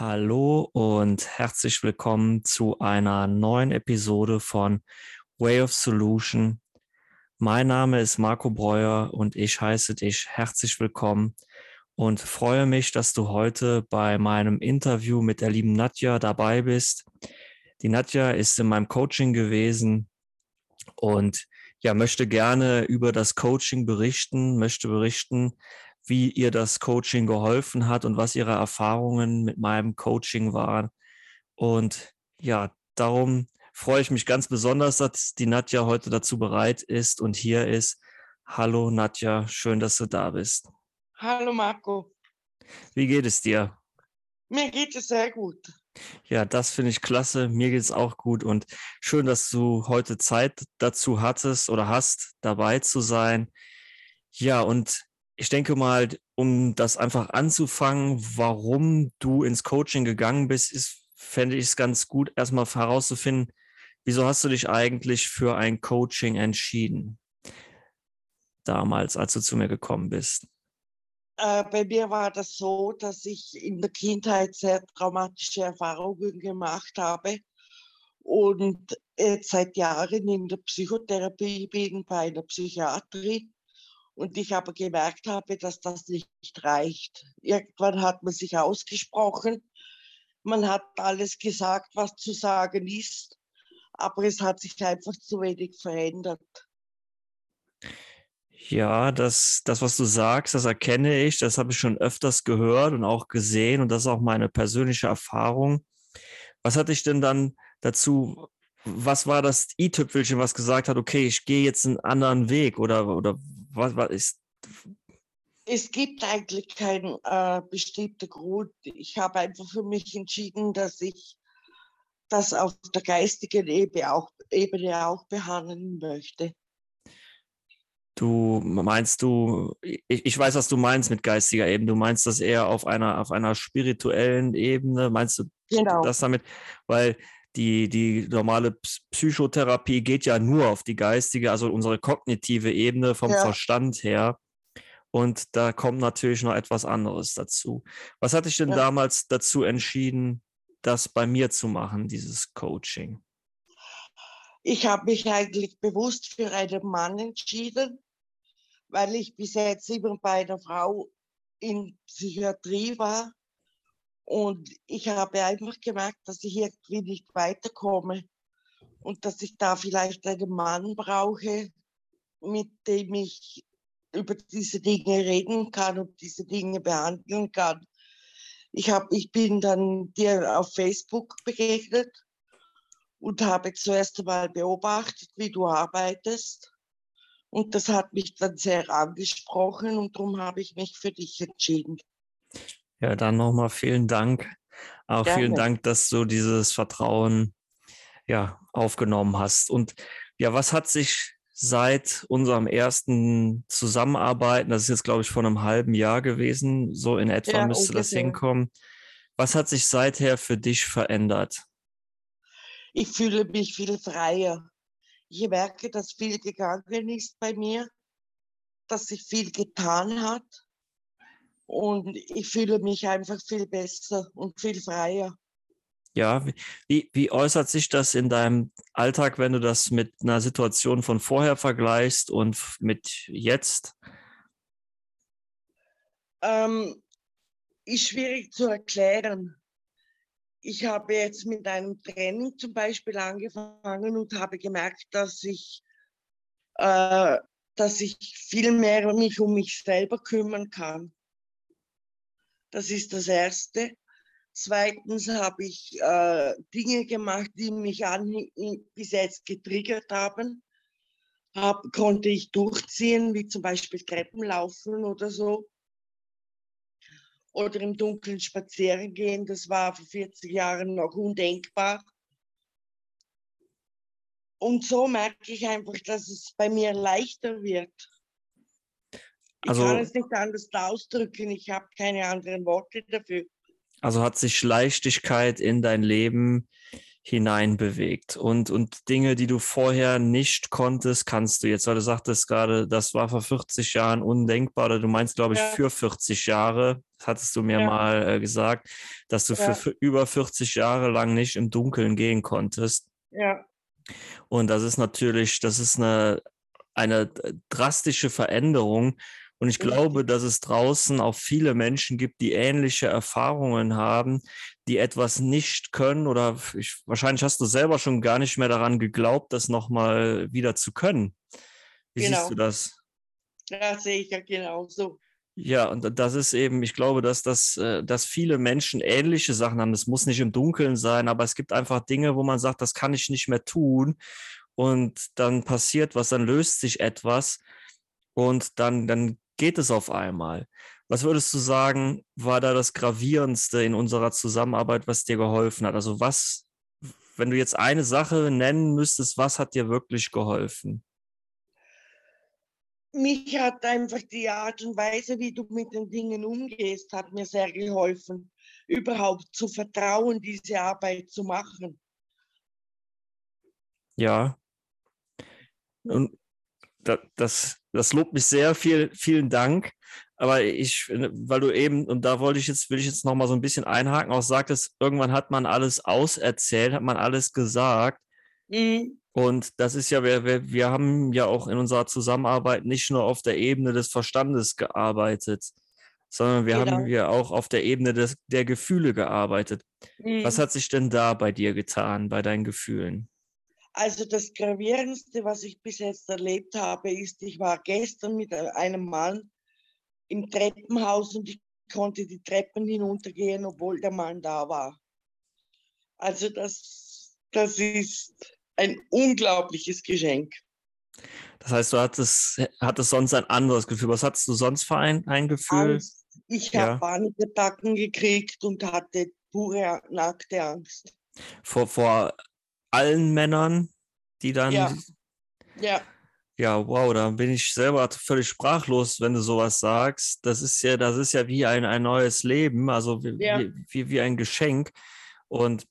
Hallo und herzlich willkommen zu einer neuen Episode von Way of Solution. Mein Name ist Marco Breuer und ich heiße dich herzlich willkommen und freue mich, dass du heute bei meinem Interview mit der lieben Nadja dabei bist. Die Nadja ist in meinem Coaching gewesen und ja, möchte gerne über das Coaching berichten, möchte berichten, wie ihr das Coaching geholfen hat und was ihre Erfahrungen mit meinem Coaching waren. Und ja, darum freue ich mich ganz besonders, dass die Nadja heute dazu bereit ist und hier ist. Hallo Nadja, schön, dass du da bist. Hallo Marco. Wie geht es dir? Mir geht es sehr gut. Ja, das finde ich klasse. Mir geht es auch gut und schön, dass du heute Zeit dazu hattest oder hast, dabei zu sein. Ja, und ich denke mal, um das einfach anzufangen, warum du ins Coaching gegangen bist, ist, fände ich es ganz gut, erstmal herauszufinden, wieso hast du dich eigentlich für ein Coaching entschieden? Damals, als du zu mir gekommen bist. Äh, bei mir war das so, dass ich in der Kindheit sehr traumatische Erfahrungen gemacht habe und jetzt seit Jahren in der Psychotherapie bin bei einer Psychiatrin und ich aber gemerkt habe, dass das nicht reicht. Irgendwann hat man sich ausgesprochen, man hat alles gesagt, was zu sagen ist, aber es hat sich einfach zu wenig verändert. Ja, das, das, was du sagst, das erkenne ich, das habe ich schon öfters gehört und auch gesehen und das ist auch meine persönliche Erfahrung. Was hat dich denn dann dazu, was war das i-Tüpfelchen, was gesagt hat, okay, ich gehe jetzt einen anderen Weg oder, oder was, was ist? Es gibt eigentlich keinen äh, bestimmten Grund. Ich habe einfach für mich entschieden, dass ich das auf der geistigen Ebene auch, Ebene auch behandeln möchte. Du meinst du, ich, ich, weiß, was du meinst mit geistiger Ebene. Du meinst das eher auf einer, auf einer spirituellen Ebene. Meinst du genau. das damit? Weil die, die normale Psychotherapie geht ja nur auf die geistige, also unsere kognitive Ebene vom ja. Verstand her. Und da kommt natürlich noch etwas anderes dazu. Was hat dich denn ja. damals dazu entschieden, das bei mir zu machen, dieses Coaching? Ich habe mich eigentlich bewusst für einen Mann entschieden, weil ich bis jetzt immer bei einer Frau in Psychiatrie war und ich habe einfach gemerkt, dass ich irgendwie nicht weiterkomme und dass ich da vielleicht einen Mann brauche, mit dem ich über diese Dinge reden kann und diese Dinge behandeln kann. Ich, hab, ich bin dann dir auf Facebook begegnet und habe zuerst einmal beobachtet, wie du arbeitest. Und das hat mich dann sehr angesprochen und darum habe ich mich für dich entschieden. Ja, dann nochmal vielen Dank. Auch Gerne. vielen Dank, dass du dieses Vertrauen ja, aufgenommen hast. Und ja, was hat sich seit unserem ersten Zusammenarbeiten, das ist jetzt, glaube ich, vor einem halben Jahr gewesen, so in etwa ja, müsste ungefähr. das hinkommen. Was hat sich seither für dich verändert? Ich fühle mich viel freier. Ich merke, dass viel gegangen ist bei mir, dass sich viel getan hat und ich fühle mich einfach viel besser und viel freier. Ja, wie, wie äußert sich das in deinem Alltag, wenn du das mit einer Situation von vorher vergleichst und mit jetzt? Ähm, ist schwierig zu erklären. Ich habe jetzt mit einem Training zum Beispiel angefangen und habe gemerkt, dass ich, äh, dass ich viel mehr mich um mich selber kümmern kann. Das ist das Erste. Zweitens habe ich äh, Dinge gemacht, die mich an, bis jetzt getriggert haben. Hab, konnte ich durchziehen, wie zum Beispiel Treppen laufen oder so. Oder im Dunkeln spazieren gehen. Das war vor 40 Jahren noch undenkbar. Und so merke ich einfach, dass es bei mir leichter wird. Also, ich kann es nicht anders ausdrücken, ich habe keine anderen Worte dafür. Also hat sich Leichtigkeit in dein Leben hineinbewegt und, und Dinge, die du vorher nicht konntest, kannst du jetzt, weil du sagtest gerade, das war vor 40 Jahren undenkbar oder du meinst, glaube ich, ja. für 40 Jahre, hattest du mir ja. mal äh, gesagt, dass du ja. für, für, über 40 Jahre lang nicht im Dunkeln gehen konntest. Ja. Und das ist natürlich, das ist eine, eine drastische Veränderung und ich glaube, dass es draußen auch viele Menschen gibt, die ähnliche Erfahrungen haben, die etwas nicht können oder ich, wahrscheinlich hast du selber schon gar nicht mehr daran geglaubt, das nochmal wieder zu können. Wie genau. siehst du das? Ja, sehe ich ja genauso. Ja, und das ist eben, ich glaube, dass, das, äh, dass viele Menschen ähnliche Sachen haben. Das muss nicht im Dunkeln sein, aber es gibt einfach Dinge, wo man sagt, das kann ich nicht mehr tun. Und dann passiert was, dann löst sich etwas und dann, dann geht es auf einmal. Was würdest du sagen, war da das Gravierendste in unserer Zusammenarbeit, was dir geholfen hat? Also was, wenn du jetzt eine Sache nennen müsstest, was hat dir wirklich geholfen? Mich hat einfach die Art und Weise, wie du mit den Dingen umgehst, hat mir sehr geholfen, überhaupt zu vertrauen, diese Arbeit zu machen. Ja. Und das, das lobt mich sehr. Viel, vielen Dank. Aber ich, weil du eben, und da wollte ich jetzt, will ich jetzt noch mal so ein bisschen einhaken, auch sagtest, irgendwann hat man alles auserzählt, hat man alles gesagt. Mhm. Und das ist ja, wir, wir, wir haben ja auch in unserer Zusammenarbeit nicht nur auf der Ebene des Verstandes gearbeitet, sondern wir genau. haben ja auch auf der Ebene des, der Gefühle gearbeitet. Mhm. Was hat sich denn da bei dir getan, bei deinen Gefühlen? Also das Gravierendste, was ich bis jetzt erlebt habe, ist, ich war gestern mit einem Mann im Treppenhaus und ich konnte die Treppen hinuntergehen, obwohl der Mann da war. Also das, das ist ein unglaubliches Geschenk. Das heißt, du hattest, hattest sonst ein anderes Gefühl. Was hattest du sonst für ein, ein Gefühl? Angst. Ich ja. habe Panikattacken gekriegt und hatte pure nackte Angst. Vor, vor allen Männern, die dann. Ja. ja. Ja, wow, da bin ich selber völlig sprachlos, wenn du sowas sagst. Das ist ja, das ist ja wie ein, ein neues Leben, also wie, ja. wie, wie ein Geschenk. Und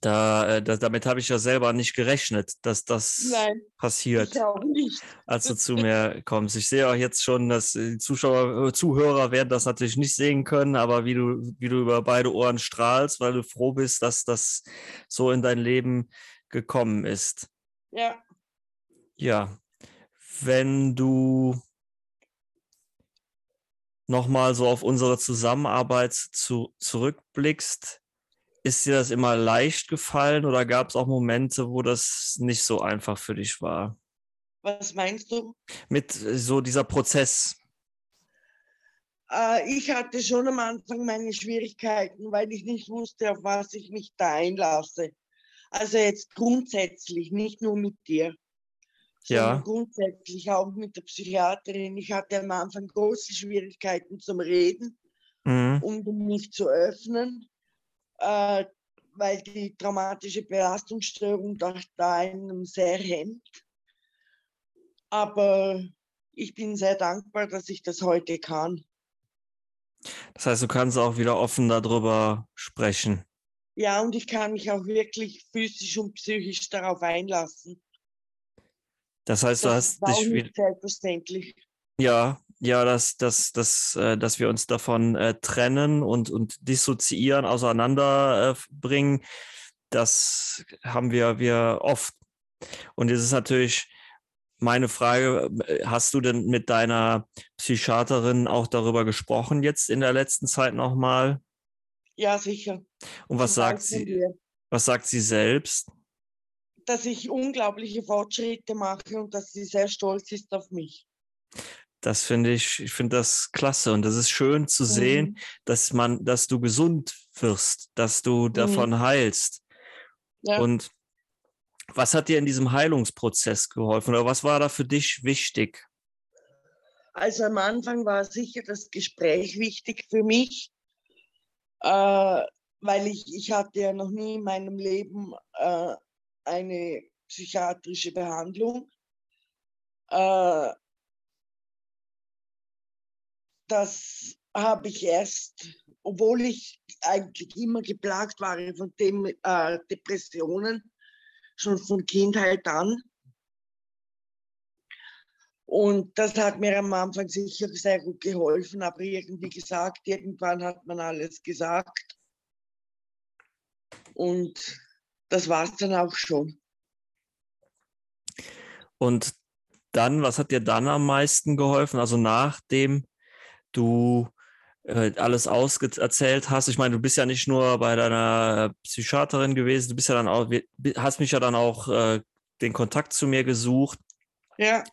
da, äh, da, damit habe ich ja selber nicht gerechnet, dass das Nein, passiert, als du zu mir kommst. Ich sehe auch jetzt schon, dass die Zuschauer, äh, Zuhörer werden das natürlich nicht sehen können, aber wie du, wie du über beide Ohren strahlst, weil du froh bist, dass das so in dein Leben gekommen ist. Ja. Ja. Wenn du nochmal so auf unsere Zusammenarbeit zu, zurückblickst, ist dir das immer leicht gefallen oder gab es auch Momente, wo das nicht so einfach für dich war? Was meinst du? Mit äh, so dieser Prozess. Äh, ich hatte schon am Anfang meine Schwierigkeiten, weil ich nicht wusste, auf was ich mich da einlasse. Also jetzt grundsätzlich, nicht nur mit dir, ja. grundsätzlich auch mit der Psychiaterin. Ich hatte am Anfang große Schwierigkeiten zum Reden, mhm. um mich zu öffnen äh, weil die traumatische Belastungsstörung da einem sehr hemmt. Aber ich bin sehr dankbar, dass ich das heute kann. Das heißt, du kannst auch wieder offen darüber sprechen. Ja, und ich kann mich auch wirklich physisch und psychisch darauf einlassen. Das heißt, du das hast dich wieder. Selbstverständlich. Ja, ja, dass, dass, dass, äh, dass wir uns davon äh, trennen und, und dissoziieren, auseinanderbringen, äh, das haben wir, wir oft. Und jetzt ist natürlich meine Frage, äh, hast du denn mit deiner Psychiaterin auch darüber gesprochen jetzt in der letzten Zeit nochmal? Ja, sicher. Und was sagt sie, was sagt sie selbst? Dass ich unglaubliche Fortschritte mache und dass sie sehr stolz ist auf mich das finde ich, ich finde das klasse und das ist schön zu sehen, mhm. dass man, dass du gesund wirst, dass du davon mhm. heilst. Ja. Und was hat dir in diesem Heilungsprozess geholfen oder was war da für dich wichtig? Also am Anfang war sicher das Gespräch wichtig für mich, äh, weil ich, ich hatte ja noch nie in meinem Leben äh, eine psychiatrische Behandlung. Äh, das habe ich erst, obwohl ich eigentlich immer geplagt war von dem, äh, Depressionen, schon von Kindheit an. Und das hat mir am Anfang sicher sehr gut geholfen, aber irgendwie gesagt, irgendwann hat man alles gesagt. Und das war es dann auch schon. Und dann, was hat dir dann am meisten geholfen? Also nachdem du äh, alles auserzählt hast. Ich meine, du bist ja nicht nur bei deiner Psychiaterin gewesen, du bist ja dann auch, hast mich ja dann auch äh, den Kontakt zu mir gesucht. Ja.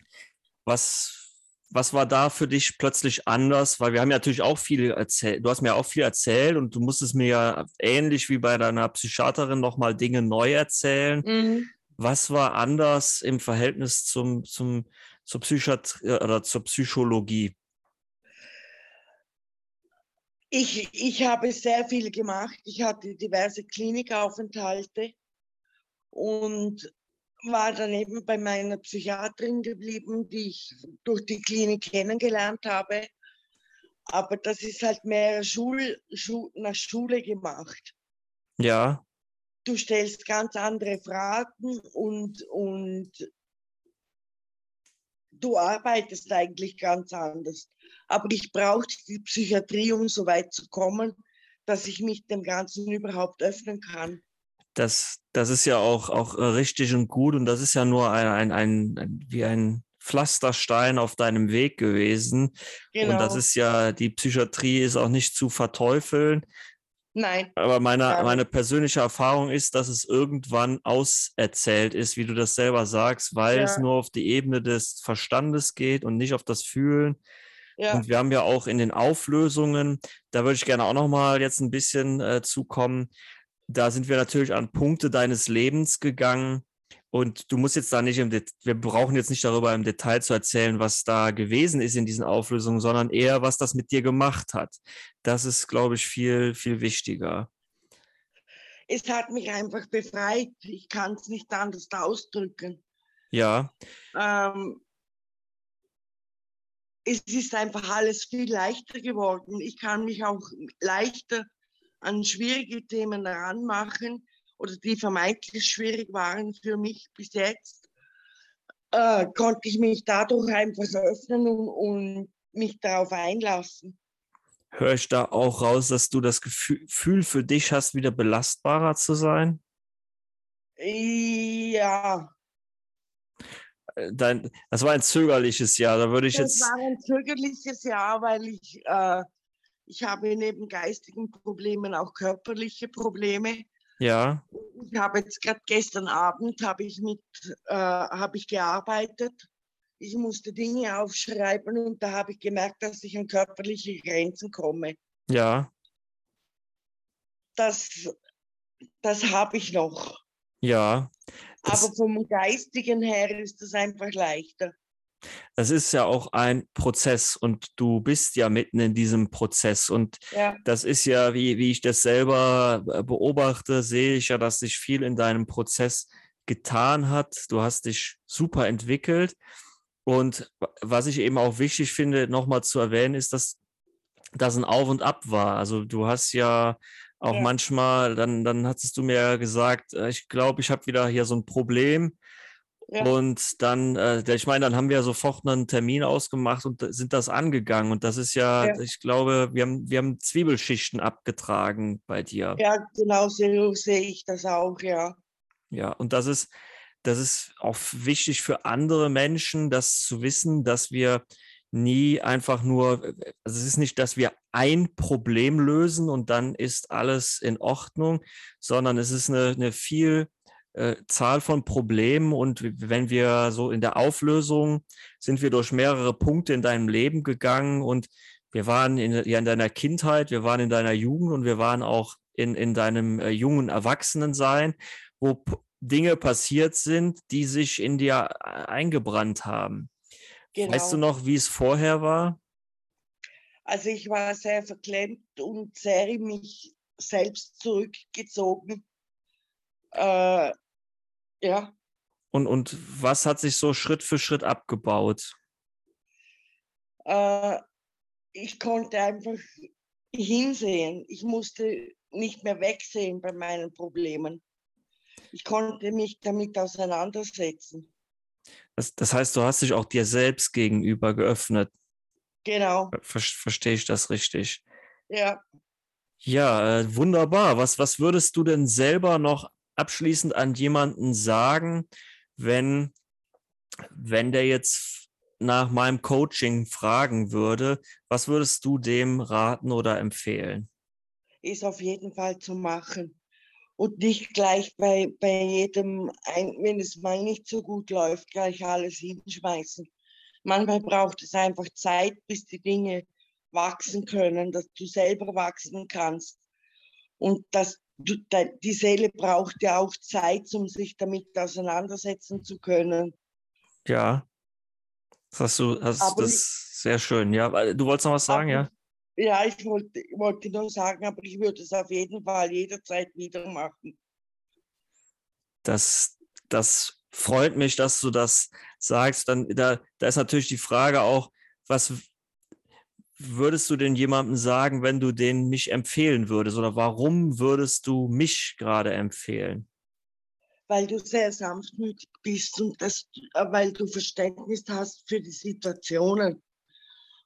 Was, was war da für dich plötzlich anders? Weil wir haben ja natürlich auch viel erzählt, du hast mir auch viel erzählt und du musstest mir ja ähnlich wie bei deiner Psychiaterin nochmal Dinge neu erzählen. Mhm. Was war anders im Verhältnis zum, zum, zur Psychiatrie oder zur Psychologie? Ich, ich habe sehr viel gemacht. Ich hatte diverse Klinikaufenthalte und war dann eben bei meiner Psychiaterin geblieben, die ich durch die Klinik kennengelernt habe. Aber das ist halt mehr Schul, Schul, nach Schule gemacht. Ja. Du stellst ganz andere Fragen und, und du arbeitest eigentlich ganz anders. Aber ich brauchte die Psychiatrie, um so weit zu kommen, dass ich mich dem Ganzen überhaupt öffnen kann. Das, das ist ja auch, auch äh, richtig und gut und das ist ja nur ein, ein, ein, wie ein Pflasterstein auf deinem Weg gewesen. Genau. Und das genau. ist ja, die Psychiatrie ist auch nicht zu verteufeln. Nein. Aber meine, meine persönliche Erfahrung ist, dass es irgendwann auserzählt ist, wie du das selber sagst, weil ja. es nur auf die Ebene des Verstandes geht und nicht auf das Fühlen. Ja. Und wir haben ja auch in den Auflösungen, da würde ich gerne auch noch mal jetzt ein bisschen äh, zukommen. Da sind wir natürlich an Punkte deines Lebens gegangen. Und du musst jetzt da nicht im Detail, wir brauchen jetzt nicht darüber im Detail zu erzählen, was da gewesen ist in diesen Auflösungen, sondern eher, was das mit dir gemacht hat. Das ist, glaube ich, viel, viel wichtiger. Es hat mich einfach befreit. Ich kann es nicht anders ausdrücken. Ja. Ähm, es ist einfach alles viel leichter geworden. Ich kann mich auch leichter an schwierige Themen ranmachen oder die vermeintlich schwierig waren für mich bis jetzt, äh, konnte ich mich dadurch einfach öffnen und, und mich darauf einlassen. Höre ich da auch raus, dass du das Gefühl für dich hast, wieder belastbarer zu sein? Ja, dein, das war ein zögerliches Jahr. Da würde ich das jetzt. Das war ein zögerliches Jahr, weil ich, äh, ich habe neben geistigen Problemen auch körperliche Probleme. Ja. Ich habe jetzt gerade gestern Abend habe ich mit äh, habe ich gearbeitet. Ich musste Dinge aufschreiben und da habe ich gemerkt, dass ich an körperliche Grenzen komme. Ja. Das, das habe ich noch. Ja. Aber vom Geistigen her ist es einfach leichter. Das ist ja auch ein Prozess und du bist ja mitten in diesem Prozess. Und ja. das ist ja, wie, wie ich das selber äh, beobachte, sehe ich ja, dass sich viel in deinem Prozess getan hat. Du hast dich super entwickelt. Und was ich eben auch wichtig finde, nochmal zu erwähnen, ist, dass das ein Auf und Ab war. Also du hast ja auch ja. manchmal, dann, dann hattest du mir gesagt, äh, ich glaube, ich habe wieder hier so ein Problem. Ja. Und dann, äh, ich meine, dann haben wir sofort einen Termin ausgemacht und sind das angegangen. Und das ist ja, ja. ich glaube, wir haben, wir haben Zwiebelschichten abgetragen bei dir. Ja, genau so sehe ich das auch, ja. Ja, und das ist, das ist auch wichtig für andere Menschen, das zu wissen, dass wir nie einfach nur, also es ist nicht, dass wir ein Problem lösen und dann ist alles in Ordnung, sondern es ist eine, eine viel äh, Zahl von Problemen und wenn wir so in der Auflösung sind wir durch mehrere Punkte in deinem Leben gegangen und wir waren in, ja, in deiner Kindheit, wir waren in deiner Jugend und wir waren auch in, in deinem äh, jungen Erwachsenensein, wo Dinge passiert sind, die sich in dir äh, eingebrannt haben. Genau. Weißt du genau. noch, wie es vorher war? Also ich war sehr verklemmt und sehr in mich selbst zurückgezogen. Äh, ja. Und, und was hat sich so Schritt für Schritt abgebaut? Äh, ich konnte einfach hinsehen. Ich musste nicht mehr wegsehen bei meinen Problemen. Ich konnte mich damit auseinandersetzen. Das, das heißt, du hast dich auch dir selbst gegenüber geöffnet. Genau. Ver verstehe ich das richtig? Ja. Ja, äh, wunderbar. Was, was würdest du denn selber noch abschließend an jemanden sagen, wenn, wenn der jetzt nach meinem Coaching fragen würde, was würdest du dem raten oder empfehlen? Ist auf jeden Fall zu machen und nicht gleich bei, bei jedem, wenn es mal nicht so gut läuft, gleich alles hinschmeißen. Manchmal braucht es einfach Zeit, bis die Dinge wachsen können, dass du selber wachsen kannst. Und dass du, die Seele braucht ja auch Zeit, um sich damit auseinandersetzen zu können. Ja, das hast du, hast das sehr schön. Ja, du wolltest noch was sagen, ja? Ja, ich wollte, wollte nur sagen, aber ich würde es auf jeden Fall jederzeit wieder machen. Das, das freut mich, dass du das sagst. Dann, da, da ist natürlich die Frage auch, was würdest du denn jemandem sagen, wenn du den mich empfehlen würdest? Oder warum würdest du mich gerade empfehlen? Weil du sehr sanftmütig bist und das, äh, weil du Verständnis hast für die Situationen.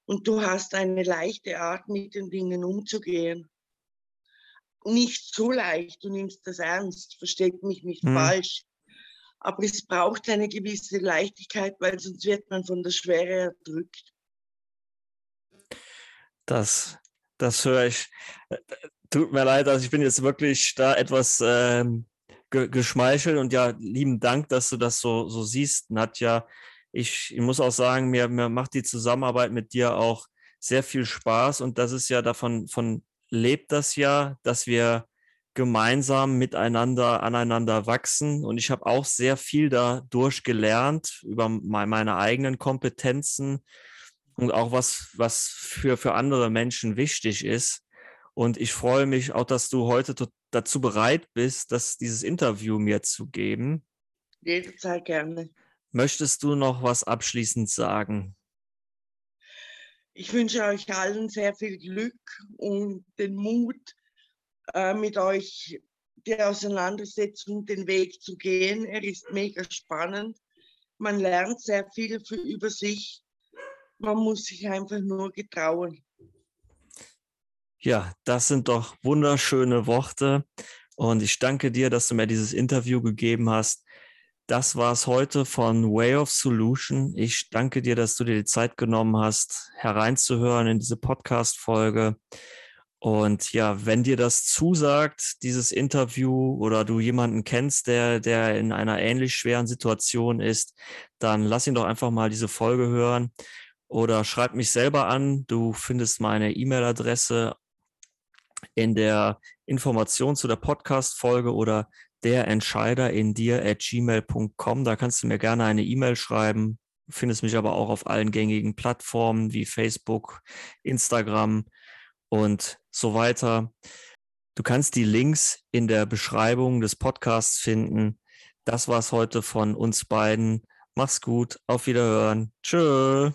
Und du hast eine leichte Art, mit den Dingen umzugehen. Nicht zu leicht, du nimmst das ernst, versteht mich nicht hm. falsch. Aber es braucht eine gewisse Leichtigkeit, weil sonst wird man von der Schwere erdrückt. Das, das höre ich. Tut mir leid, also ich bin jetzt wirklich da etwas ähm, ge geschmeichelt und ja, lieben Dank, dass du das so, so siehst, Nadja ich, ich muss auch sagen, mir, mir macht die Zusammenarbeit mit dir auch sehr viel Spaß und das ist ja davon von lebt das ja, dass wir gemeinsam miteinander aneinander wachsen und ich habe auch sehr viel dadurch gelernt über meine eigenen Kompetenzen und auch was was für für andere Menschen wichtig ist und ich freue mich auch, dass du heute dazu bereit bist, das dieses Interview mir zu geben. Jederzeit gerne. Möchtest du noch was abschließend sagen? Ich wünsche euch allen sehr viel Glück und den Mut, äh, mit euch die Auseinandersetzung, den Weg zu gehen. Er ist mega spannend. Man lernt sehr viel für, über sich. Man muss sich einfach nur getrauen. Ja, das sind doch wunderschöne Worte. Und ich danke dir, dass du mir dieses Interview gegeben hast. Das war es heute von Way of Solution. Ich danke dir, dass du dir die Zeit genommen hast, hereinzuhören in diese Podcast-Folge. Und ja, wenn dir das zusagt, dieses Interview, oder du jemanden kennst, der, der in einer ähnlich schweren Situation ist, dann lass ihn doch einfach mal diese Folge hören oder schreib mich selber an. Du findest meine E-Mail-Adresse in der Information zu der Podcast-Folge oder der Entscheider in dir at gmail.com. Da kannst du mir gerne eine E-Mail schreiben. Findest mich aber auch auf allen gängigen Plattformen wie Facebook, Instagram und so weiter. Du kannst die Links in der Beschreibung des Podcasts finden. Das war's heute von uns beiden. Mach's gut. Auf Wiederhören. Tschö.